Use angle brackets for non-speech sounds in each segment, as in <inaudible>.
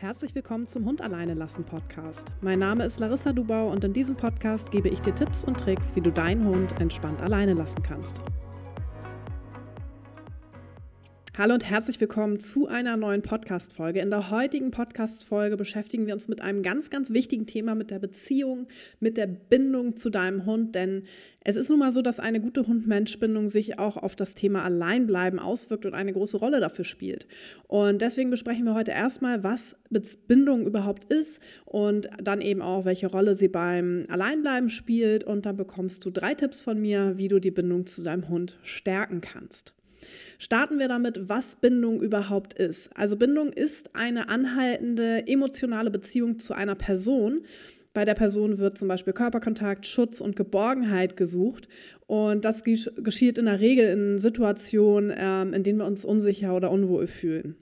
Herzlich willkommen zum Hund alleine lassen Podcast. Mein Name ist Larissa Dubau und in diesem Podcast gebe ich dir Tipps und Tricks, wie du deinen Hund entspannt alleine lassen kannst. Hallo und herzlich willkommen zu einer neuen Podcast-Folge. In der heutigen Podcast-Folge beschäftigen wir uns mit einem ganz, ganz wichtigen Thema, mit der Beziehung, mit der Bindung zu deinem Hund. Denn es ist nun mal so, dass eine gute Hund-Mensch-Bindung sich auch auf das Thema Alleinbleiben auswirkt und eine große Rolle dafür spielt. Und deswegen besprechen wir heute erstmal, was Bindung überhaupt ist und dann eben auch, welche Rolle sie beim Alleinbleiben spielt. Und dann bekommst du drei Tipps von mir, wie du die Bindung zu deinem Hund stärken kannst. Starten wir damit, was Bindung überhaupt ist. Also Bindung ist eine anhaltende emotionale Beziehung zu einer Person. Bei der Person wird zum Beispiel Körperkontakt, Schutz und Geborgenheit gesucht. Und das geschieht in der Regel in Situationen, ähm, in denen wir uns unsicher oder unwohl fühlen.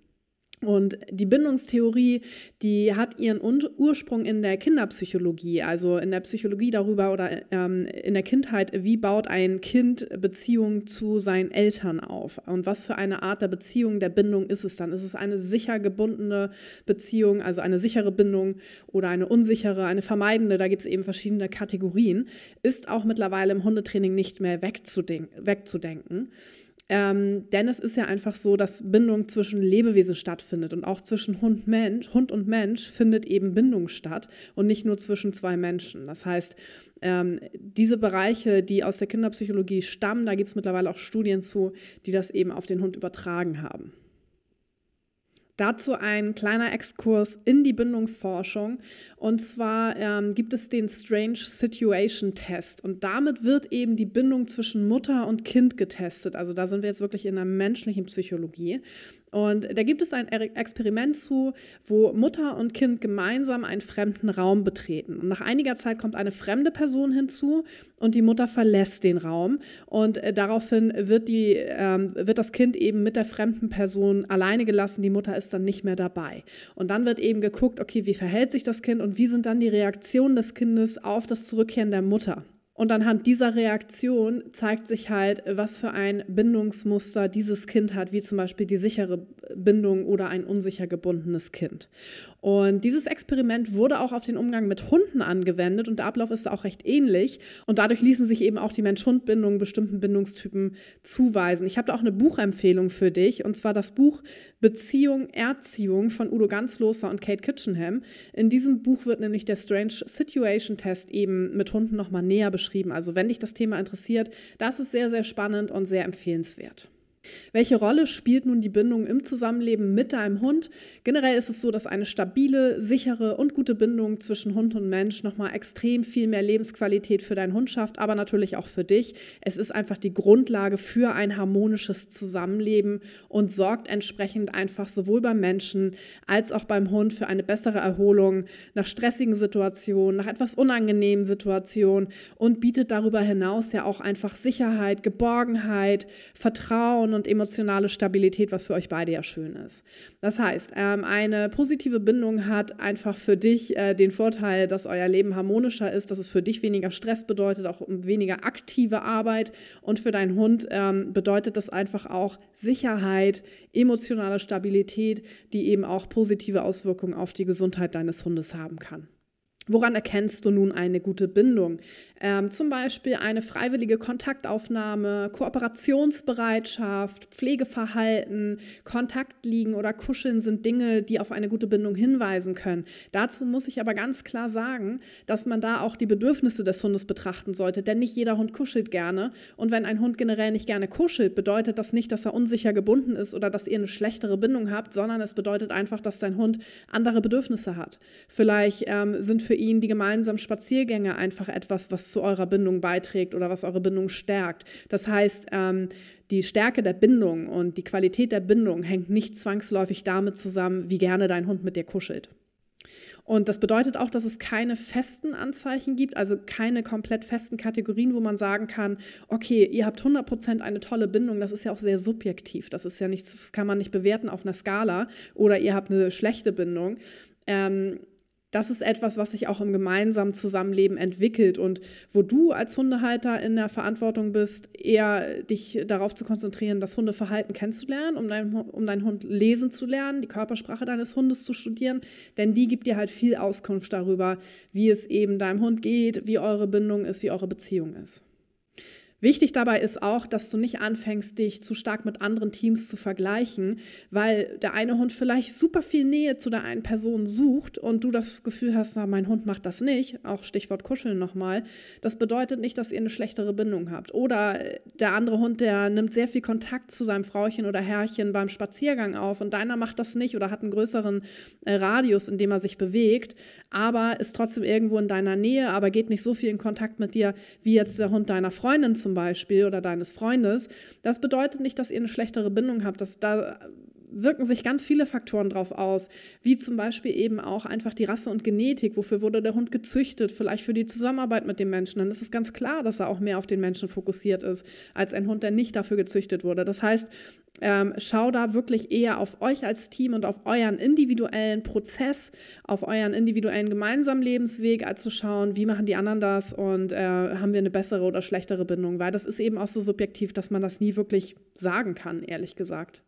Und die Bindungstheorie, die hat ihren Ursprung in der Kinderpsychologie, also in der Psychologie darüber oder ähm, in der Kindheit, wie baut ein Kind Beziehung zu seinen Eltern auf und was für eine Art der Beziehung, der Bindung ist es dann? Ist es eine sicher gebundene Beziehung, also eine sichere Bindung oder eine unsichere, eine vermeidende? Da gibt es eben verschiedene Kategorien. Ist auch mittlerweile im Hundetraining nicht mehr wegzudenken. Ähm, denn es ist ja einfach so, dass Bindung zwischen Lebewesen stattfindet und auch zwischen Hund, Mensch, Hund und Mensch findet eben Bindung statt und nicht nur zwischen zwei Menschen. Das heißt, ähm, diese Bereiche, die aus der Kinderpsychologie stammen, da gibt es mittlerweile auch Studien zu, die das eben auf den Hund übertragen haben. Dazu ein kleiner Exkurs in die Bindungsforschung. Und zwar ähm, gibt es den Strange Situation Test. Und damit wird eben die Bindung zwischen Mutter und Kind getestet. Also da sind wir jetzt wirklich in der menschlichen Psychologie. Und da gibt es ein Experiment zu, wo Mutter und Kind gemeinsam einen fremden Raum betreten. Und nach einiger Zeit kommt eine fremde Person hinzu und die Mutter verlässt den Raum. Und äh, daraufhin wird, die, ähm, wird das Kind eben mit der fremden Person alleine gelassen. Die Mutter ist dann nicht mehr dabei. Und dann wird eben geguckt, okay, wie verhält sich das Kind und wie sind dann die Reaktionen des Kindes auf das Zurückkehren der Mutter. Und anhand dieser Reaktion zeigt sich halt, was für ein Bindungsmuster dieses Kind hat, wie zum Beispiel die sichere Bindung oder ein unsicher gebundenes Kind. Und dieses Experiment wurde auch auf den Umgang mit Hunden angewendet und der Ablauf ist auch recht ähnlich. Und dadurch ließen sich eben auch die Mensch-Hund-Bindungen bestimmten Bindungstypen zuweisen. Ich habe da auch eine Buchempfehlung für dich und zwar das Buch Beziehung, Erziehung von Udo Ganzloser und Kate Kitchenham. In diesem Buch wird nämlich der Strange Situation Test eben mit Hunden nochmal näher beschrieben. Also wenn dich das Thema interessiert, das ist sehr, sehr spannend und sehr empfehlenswert. Welche Rolle spielt nun die Bindung im Zusammenleben mit deinem Hund? Generell ist es so, dass eine stabile, sichere und gute Bindung zwischen Hund und Mensch nochmal extrem viel mehr Lebensqualität für deinen Hund schafft, aber natürlich auch für dich. Es ist einfach die Grundlage für ein harmonisches Zusammenleben und sorgt entsprechend einfach sowohl beim Menschen als auch beim Hund für eine bessere Erholung nach stressigen Situationen, nach etwas unangenehmen Situationen und bietet darüber hinaus ja auch einfach Sicherheit, Geborgenheit, Vertrauen und emotionale Stabilität, was für euch beide ja schön ist. Das heißt, ähm, eine positive Bindung hat einfach für dich äh, den Vorteil, dass euer Leben harmonischer ist, dass es für dich weniger Stress bedeutet, auch weniger aktive Arbeit und für deinen Hund ähm, bedeutet das einfach auch Sicherheit, emotionale Stabilität, die eben auch positive Auswirkungen auf die Gesundheit deines Hundes haben kann. Woran erkennst du nun eine gute Bindung? Ähm, zum Beispiel eine freiwillige Kontaktaufnahme, Kooperationsbereitschaft, Pflegeverhalten, Kontaktliegen oder Kuscheln sind Dinge, die auf eine gute Bindung hinweisen können. Dazu muss ich aber ganz klar sagen, dass man da auch die Bedürfnisse des Hundes betrachten sollte, denn nicht jeder Hund kuschelt gerne. Und wenn ein Hund generell nicht gerne kuschelt, bedeutet das nicht, dass er unsicher gebunden ist oder dass ihr eine schlechtere Bindung habt, sondern es bedeutet einfach, dass dein Hund andere Bedürfnisse hat. Vielleicht ähm, sind für ihn die gemeinsamen Spaziergänge einfach etwas, was zu eurer Bindung beiträgt oder was eure Bindung stärkt. Das heißt, ähm, die Stärke der Bindung und die Qualität der Bindung hängt nicht zwangsläufig damit zusammen, wie gerne dein Hund mit dir kuschelt. Und das bedeutet auch, dass es keine festen Anzeichen gibt, also keine komplett festen Kategorien, wo man sagen kann, okay, ihr habt 100% eine tolle Bindung. Das ist ja auch sehr subjektiv. Das ist ja nichts, das kann man nicht bewerten auf einer Skala oder ihr habt eine schlechte Bindung. Ähm, das ist etwas, was sich auch im gemeinsamen Zusammenleben entwickelt und wo du als Hundehalter in der Verantwortung bist, eher dich darauf zu konzentrieren, das Hundeverhalten kennenzulernen, um, dein, um deinen Hund lesen zu lernen, die Körpersprache deines Hundes zu studieren, denn die gibt dir halt viel Auskunft darüber, wie es eben deinem Hund geht, wie eure Bindung ist, wie eure Beziehung ist. Wichtig dabei ist auch, dass du nicht anfängst, dich zu stark mit anderen Teams zu vergleichen, weil der eine Hund vielleicht super viel Nähe zu der einen Person sucht und du das Gefühl hast, na, mein Hund macht das nicht, auch Stichwort Kuscheln nochmal. Das bedeutet nicht, dass ihr eine schlechtere Bindung habt. Oder der andere Hund, der nimmt sehr viel Kontakt zu seinem Frauchen oder Herrchen beim Spaziergang auf und deiner macht das nicht oder hat einen größeren äh, Radius, in dem er sich bewegt, aber ist trotzdem irgendwo in deiner Nähe, aber geht nicht so viel in Kontakt mit dir wie jetzt der Hund deiner Freundin zum Beispiel oder deines Freundes, das bedeutet nicht, dass ihr eine schlechtere Bindung habt. Das, da wirken sich ganz viele Faktoren drauf aus, wie zum Beispiel eben auch einfach die Rasse und Genetik. Wofür wurde der Hund gezüchtet? Vielleicht für die Zusammenarbeit mit dem Menschen. Dann ist es ganz klar, dass er auch mehr auf den Menschen fokussiert ist, als ein Hund, der nicht dafür gezüchtet wurde. Das heißt, ähm, schau da wirklich eher auf euch als Team und auf euren individuellen Prozess, auf euren individuellen gemeinsamen Lebensweg, als zu schauen, wie machen die anderen das und äh, haben wir eine bessere oder schlechtere Bindung. Weil das ist eben auch so subjektiv, dass man das nie wirklich sagen kann, ehrlich gesagt.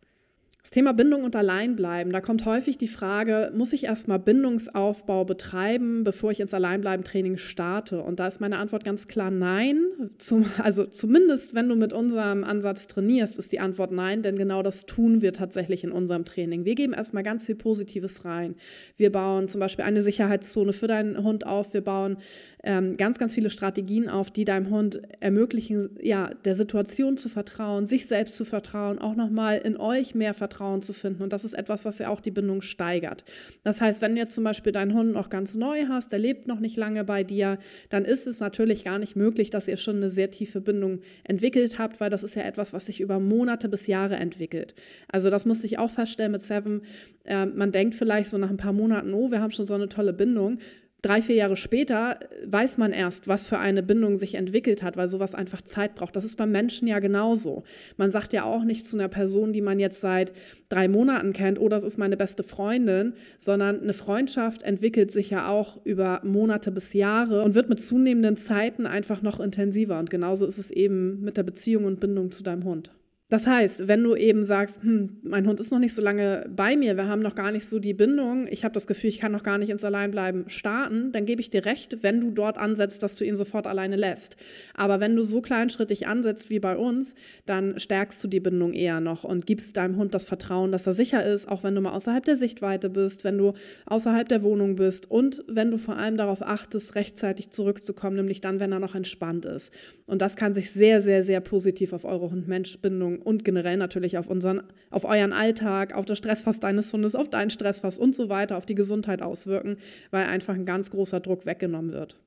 Das Thema Bindung und Alleinbleiben, da kommt häufig die Frage, muss ich erstmal Bindungsaufbau betreiben, bevor ich ins Alleinbleiben-Training starte? Und da ist meine Antwort ganz klar nein. Zum, also zumindest, wenn du mit unserem Ansatz trainierst, ist die Antwort nein, denn genau das tun wir tatsächlich in unserem Training. Wir geben erstmal ganz viel Positives rein. Wir bauen zum Beispiel eine Sicherheitszone für deinen Hund auf. Wir bauen ähm, ganz, ganz viele Strategien auf, die deinem Hund ermöglichen, ja, der Situation zu vertrauen, sich selbst zu vertrauen, auch nochmal in euch mehr Vertrauen zu finden. Und das ist etwas, was ja auch die Bindung steigert. Das heißt, wenn du jetzt zum Beispiel deinen Hund noch ganz neu hast, der lebt noch nicht lange bei dir, dann ist es natürlich gar nicht möglich, dass ihr schon eine sehr tiefe Bindung entwickelt habt, weil das ist ja etwas, was sich über Monate bis Jahre entwickelt. Also das musste ich auch feststellen mit Seven. Äh, man denkt vielleicht so nach ein paar Monaten, oh, wir haben schon so eine tolle Bindung drei, vier Jahre später weiß man erst, was für eine Bindung sich entwickelt hat, weil sowas einfach Zeit braucht. Das ist beim Menschen ja genauso. Man sagt ja auch nicht zu einer Person, die man jetzt seit drei Monaten kennt, oh, das ist meine beste Freundin, sondern eine Freundschaft entwickelt sich ja auch über Monate bis Jahre und wird mit zunehmenden Zeiten einfach noch intensiver. Und genauso ist es eben mit der Beziehung und Bindung zu deinem Hund. Das heißt, wenn du eben sagst, hm, mein Hund ist noch nicht so lange bei mir, wir haben noch gar nicht so die Bindung, ich habe das Gefühl, ich kann noch gar nicht ins Alleinbleiben starten, dann gebe ich dir recht, wenn du dort ansetzt, dass du ihn sofort alleine lässt. Aber wenn du so kleinschrittig ansetzt wie bei uns, dann stärkst du die Bindung eher noch und gibst deinem Hund das Vertrauen, dass er sicher ist, auch wenn du mal außerhalb der Sichtweite bist, wenn du außerhalb der Wohnung bist und wenn du vor allem darauf achtest, rechtzeitig zurückzukommen, nämlich dann, wenn er noch entspannt ist. Und das kann sich sehr, sehr, sehr positiv auf eure Hund-Mensch-Bindung und generell natürlich auf unseren, auf euren Alltag, auf das Stressfass deines Hundes, auf dein Stressfass und so weiter, auf die Gesundheit auswirken, weil einfach ein ganz großer Druck weggenommen wird.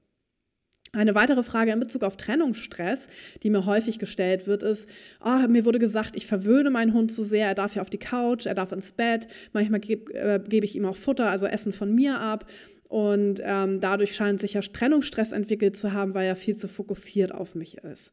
Eine weitere Frage in Bezug auf Trennungsstress, die mir häufig gestellt wird, ist, oh, mir wurde gesagt, ich verwöhne meinen Hund zu sehr, er darf ja auf die Couch, er darf ins Bett, manchmal gebe äh, geb ich ihm auch Futter, also Essen von mir ab. Und ähm, dadurch scheint sich ja Trennungsstress entwickelt zu haben, weil er viel zu fokussiert auf mich ist.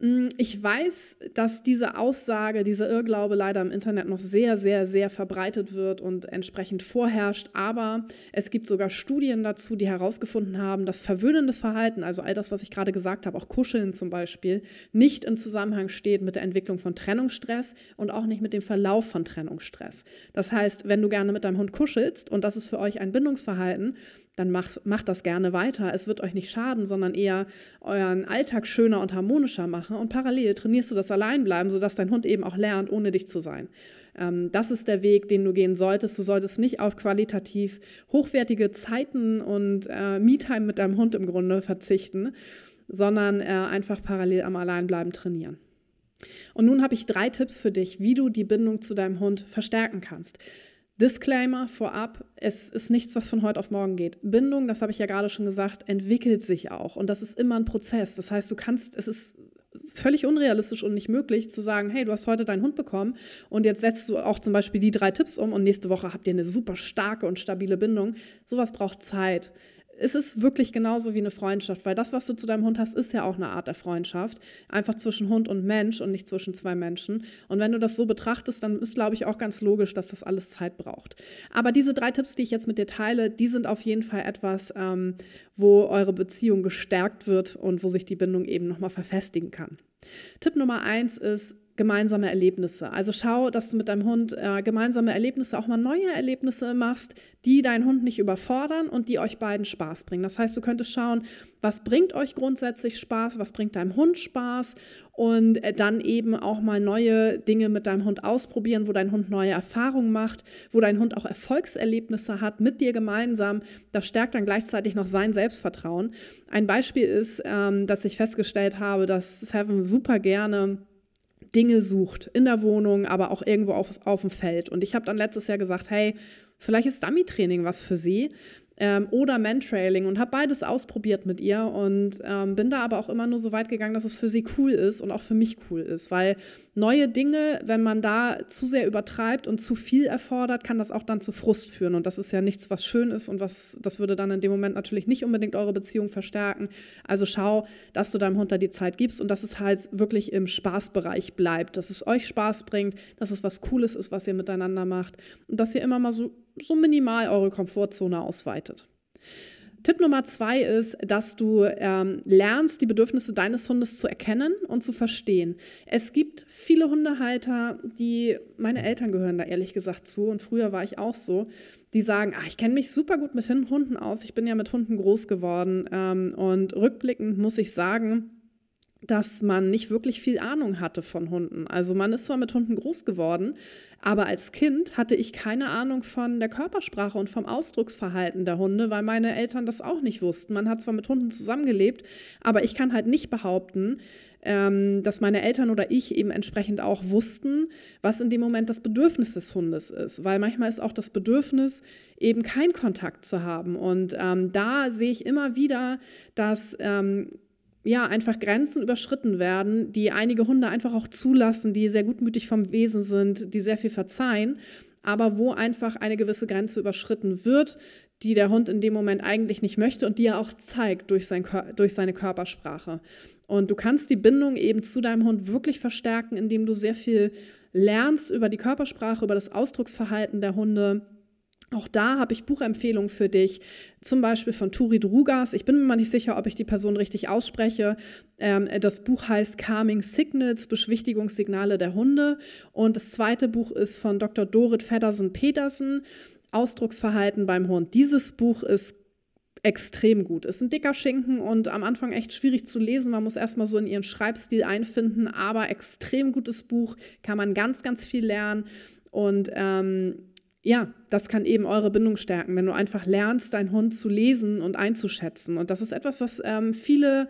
Mm, ich weiß, dass diese Aussage, dieser Irrglaube leider im Internet noch sehr, sehr, sehr verbreitet wird und entsprechend vorherrscht. Aber es gibt sogar Studien dazu, die herausgefunden haben, dass verwöhnendes Verhalten, also all das, was ich gerade gesagt habe, auch Kuscheln zum Beispiel, nicht im Zusammenhang steht mit der Entwicklung von Trennungsstress und auch nicht mit dem Verlauf von Trennungsstress. Das heißt, wenn du gerne mit deinem Hund kuschelst und das ist für euch ein Bindungsverhalten, dann macht, macht das gerne weiter. Es wird euch nicht schaden, sondern eher euren Alltag schöner und harmonischer machen. Und parallel trainierst du das Alleinbleiben, sodass dein Hund eben auch lernt, ohne dich zu sein. Ähm, das ist der Weg, den du gehen solltest. Du solltest nicht auf qualitativ hochwertige Zeiten und äh, Me-Time mit deinem Hund im Grunde verzichten, sondern äh, einfach parallel am Alleinbleiben trainieren. Und nun habe ich drei Tipps für dich, wie du die Bindung zu deinem Hund verstärken kannst. Disclaimer vorab, es ist nichts, was von heute auf morgen geht. Bindung, das habe ich ja gerade schon gesagt, entwickelt sich auch und das ist immer ein Prozess. Das heißt, du kannst, es ist völlig unrealistisch und nicht möglich zu sagen, hey, du hast heute deinen Hund bekommen und jetzt setzt du auch zum Beispiel die drei Tipps um und nächste Woche habt ihr eine super starke und stabile Bindung. Sowas braucht Zeit ist es wirklich genauso wie eine Freundschaft, weil das, was du zu deinem Hund hast, ist ja auch eine Art der Freundschaft. Einfach zwischen Hund und Mensch und nicht zwischen zwei Menschen. Und wenn du das so betrachtest, dann ist, glaube ich, auch ganz logisch, dass das alles Zeit braucht. Aber diese drei Tipps, die ich jetzt mit dir teile, die sind auf jeden Fall etwas, ähm, wo eure Beziehung gestärkt wird und wo sich die Bindung eben nochmal verfestigen kann. Tipp Nummer eins ist, gemeinsame Erlebnisse. Also schau, dass du mit deinem Hund äh, gemeinsame Erlebnisse, auch mal neue Erlebnisse machst, die deinen Hund nicht überfordern und die euch beiden Spaß bringen. Das heißt, du könntest schauen, was bringt euch grundsätzlich Spaß, was bringt deinem Hund Spaß und äh, dann eben auch mal neue Dinge mit deinem Hund ausprobieren, wo dein Hund neue Erfahrungen macht, wo dein Hund auch Erfolgserlebnisse hat mit dir gemeinsam. Das stärkt dann gleichzeitig noch sein Selbstvertrauen. Ein Beispiel ist, ähm, dass ich festgestellt habe, dass Seven super gerne Dinge sucht, in der Wohnung, aber auch irgendwo auf, auf dem Feld. Und ich habe dann letztes Jahr gesagt, hey, vielleicht ist Dummy-Training was für sie ähm, oder Mantrailing und habe beides ausprobiert mit ihr und ähm, bin da aber auch immer nur so weit gegangen, dass es für sie cool ist und auch für mich cool ist, weil neue Dinge, wenn man da zu sehr übertreibt und zu viel erfordert, kann das auch dann zu Frust führen und das ist ja nichts, was schön ist und was das würde dann in dem Moment natürlich nicht unbedingt eure Beziehung verstärken. Also schau, dass du deinem Hund da die Zeit gibst und dass es halt wirklich im Spaßbereich bleibt, dass es euch Spaß bringt, dass es was Cooles ist, was ihr miteinander macht und dass ihr immer mal so so minimal eure Komfortzone ausweitet. Tipp Nummer zwei ist, dass du ähm, lernst, die Bedürfnisse deines Hundes zu erkennen und zu verstehen. Es gibt viele Hundehalter, die, meine Eltern gehören da ehrlich gesagt zu und früher war ich auch so, die sagen, ach, ich kenne mich super gut mit Hunden aus, ich bin ja mit Hunden groß geworden ähm, und rückblickend muss ich sagen, dass man nicht wirklich viel Ahnung hatte von Hunden. Also man ist zwar mit Hunden groß geworden, aber als Kind hatte ich keine Ahnung von der Körpersprache und vom Ausdrucksverhalten der Hunde, weil meine Eltern das auch nicht wussten. Man hat zwar mit Hunden zusammengelebt, aber ich kann halt nicht behaupten, ähm, dass meine Eltern oder ich eben entsprechend auch wussten, was in dem Moment das Bedürfnis des Hundes ist. Weil manchmal ist auch das Bedürfnis, eben keinen Kontakt zu haben. Und ähm, da sehe ich immer wieder, dass ähm, ja, einfach Grenzen überschritten werden, die einige Hunde einfach auch zulassen, die sehr gutmütig vom Wesen sind, die sehr viel verzeihen, aber wo einfach eine gewisse Grenze überschritten wird, die der Hund in dem Moment eigentlich nicht möchte und die er auch zeigt durch, sein, durch seine Körpersprache. Und du kannst die Bindung eben zu deinem Hund wirklich verstärken, indem du sehr viel lernst über die Körpersprache, über das Ausdrucksverhalten der Hunde auch da habe ich Buchempfehlungen für dich, zum Beispiel von Turi Drugas. Ich bin mir mal nicht sicher, ob ich die Person richtig ausspreche. Ähm, das Buch heißt Calming Signals, Beschwichtigungssignale der Hunde. Und das zweite Buch ist von Dr. Dorit Feddersen-Petersen, Ausdrucksverhalten beim Hund. Dieses Buch ist extrem gut. Es ist ein dicker Schinken und am Anfang echt schwierig zu lesen. Man muss erstmal so in ihren Schreibstil einfinden, aber extrem gutes Buch, kann man ganz, ganz viel lernen. Und ähm, ja, das kann eben eure Bindung stärken, wenn du einfach lernst, deinen Hund zu lesen und einzuschätzen. Und das ist etwas, was ähm, viele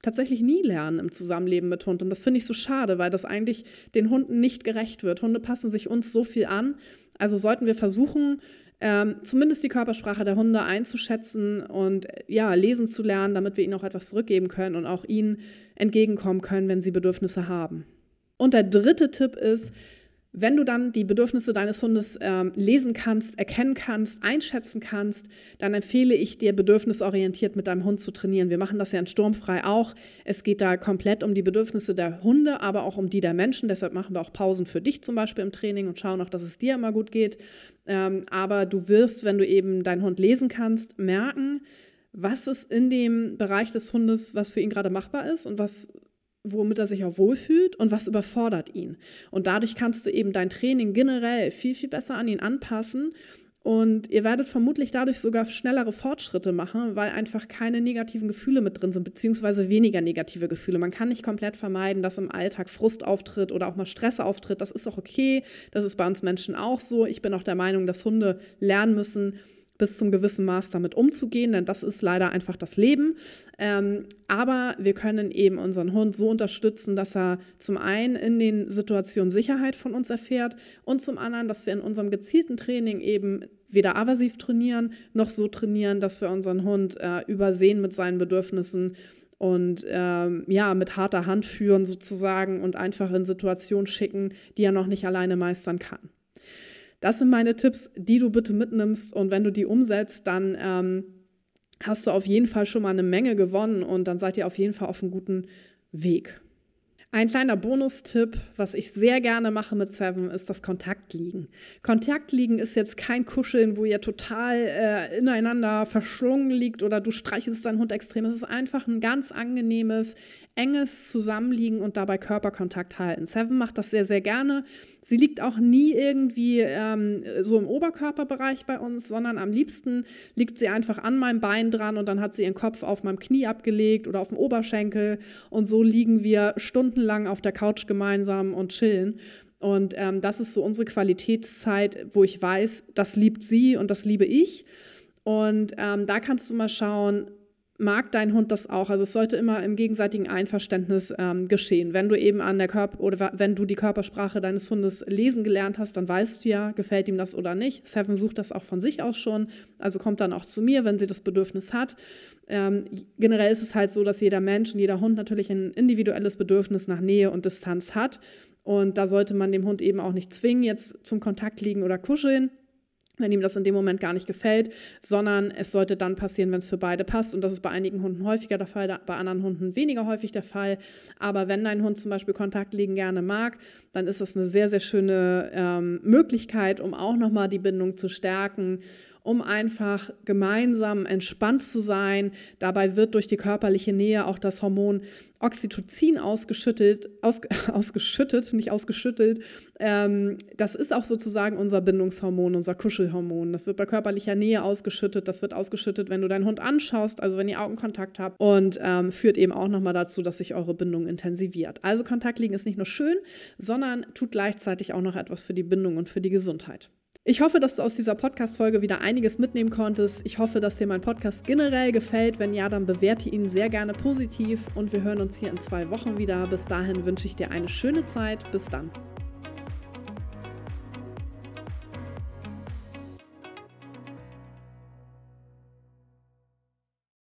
tatsächlich nie lernen im Zusammenleben mit Hund. Und das finde ich so schade, weil das eigentlich den Hunden nicht gerecht wird. Hunde passen sich uns so viel an. Also sollten wir versuchen, ähm, zumindest die Körpersprache der Hunde einzuschätzen und ja, lesen zu lernen, damit wir ihnen auch etwas zurückgeben können und auch ihnen entgegenkommen können, wenn sie Bedürfnisse haben. Und der dritte Tipp ist, wenn du dann die Bedürfnisse deines Hundes ähm, lesen kannst, erkennen kannst, einschätzen kannst, dann empfehle ich dir, bedürfnisorientiert mit deinem Hund zu trainieren. Wir machen das ja in Sturmfrei auch. Es geht da komplett um die Bedürfnisse der Hunde, aber auch um die der Menschen. Deshalb machen wir auch Pausen für dich zum Beispiel im Training und schauen auch, dass es dir immer gut geht. Ähm, aber du wirst, wenn du eben deinen Hund lesen kannst, merken, was ist in dem Bereich des Hundes, was für ihn gerade machbar ist und was womit er sich auch wohlfühlt und was überfordert ihn. Und dadurch kannst du eben dein Training generell viel, viel besser an ihn anpassen. Und ihr werdet vermutlich dadurch sogar schnellere Fortschritte machen, weil einfach keine negativen Gefühle mit drin sind, beziehungsweise weniger negative Gefühle. Man kann nicht komplett vermeiden, dass im Alltag Frust auftritt oder auch mal Stress auftritt. Das ist auch okay. Das ist bei uns Menschen auch so. Ich bin auch der Meinung, dass Hunde lernen müssen, bis zum gewissen Maß damit umzugehen, denn das ist leider einfach das Leben. Ähm, aber wir können eben unseren Hund so unterstützen, dass er zum einen in den Situationen Sicherheit von uns erfährt und zum anderen, dass wir in unserem gezielten Training eben weder aversiv trainieren noch so trainieren, dass wir unseren Hund äh, übersehen mit seinen Bedürfnissen und ähm, ja, mit harter Hand führen sozusagen und einfach in Situationen schicken, die er noch nicht alleine meistern kann. Das sind meine Tipps, die du bitte mitnimmst und wenn du die umsetzt, dann ähm, hast du auf jeden Fall schon mal eine Menge gewonnen und dann seid ihr auf jeden Fall auf einem guten Weg. Ein kleiner Bonustipp, was ich sehr gerne mache mit Seven, ist das Kontaktliegen. Kontaktliegen ist jetzt kein Kuscheln, wo ihr total äh, ineinander verschlungen liegt oder du streichelst deinen Hund extrem. Es ist einfach ein ganz angenehmes, enges Zusammenliegen und dabei Körperkontakt halten. Seven macht das sehr, sehr gerne. Sie liegt auch nie irgendwie ähm, so im Oberkörperbereich bei uns, sondern am liebsten liegt sie einfach an meinem Bein dran und dann hat sie ihren Kopf auf meinem Knie abgelegt oder auf dem Oberschenkel und so liegen wir stundenlang auf der Couch gemeinsam und chillen. Und ähm, das ist so unsere Qualitätszeit, wo ich weiß, das liebt sie und das liebe ich. Und ähm, da kannst du mal schauen, mag dein Hund das auch. Also es sollte immer im gegenseitigen Einverständnis ähm, geschehen. Wenn du eben an der Körper oder wenn du die Körpersprache deines Hundes lesen gelernt hast, dann weißt du ja, gefällt ihm das oder nicht. Seven sucht das auch von sich aus schon, also kommt dann auch zu mir, wenn sie das Bedürfnis hat. Ähm, generell ist es halt so, dass jeder Mensch und jeder Hund natürlich ein individuelles Bedürfnis nach Nähe und Distanz hat. Und da sollte man dem Hund eben auch nicht zwingen, jetzt zum Kontakt liegen oder kuscheln wenn ihm das in dem Moment gar nicht gefällt, sondern es sollte dann passieren, wenn es für beide passt. Und das ist bei einigen Hunden häufiger der Fall, bei anderen Hunden weniger häufig der Fall. Aber wenn dein Hund zum Beispiel Kontakt liegen gerne mag, dann ist das eine sehr, sehr schöne ähm, Möglichkeit, um auch nochmal die Bindung zu stärken um einfach gemeinsam entspannt zu sein. Dabei wird durch die körperliche Nähe auch das Hormon Oxytocin ausgeschüttet, aus, <laughs> ausgeschüttet, nicht ausgeschüttelt. Ähm, das ist auch sozusagen unser Bindungshormon, unser Kuschelhormon. Das wird bei körperlicher Nähe ausgeschüttet. Das wird ausgeschüttet, wenn du deinen Hund anschaust, also wenn ihr Augenkontakt habt und ähm, führt eben auch nochmal dazu, dass sich eure Bindung intensiviert. Also Kontakt liegen ist nicht nur schön, sondern tut gleichzeitig auch noch etwas für die Bindung und für die Gesundheit. Ich hoffe, dass du aus dieser Podcast-Folge wieder einiges mitnehmen konntest. Ich hoffe, dass dir mein Podcast generell gefällt. Wenn ja, dann bewerte ihn sehr gerne positiv und wir hören uns hier in zwei Wochen wieder. Bis dahin wünsche ich dir eine schöne Zeit. Bis dann.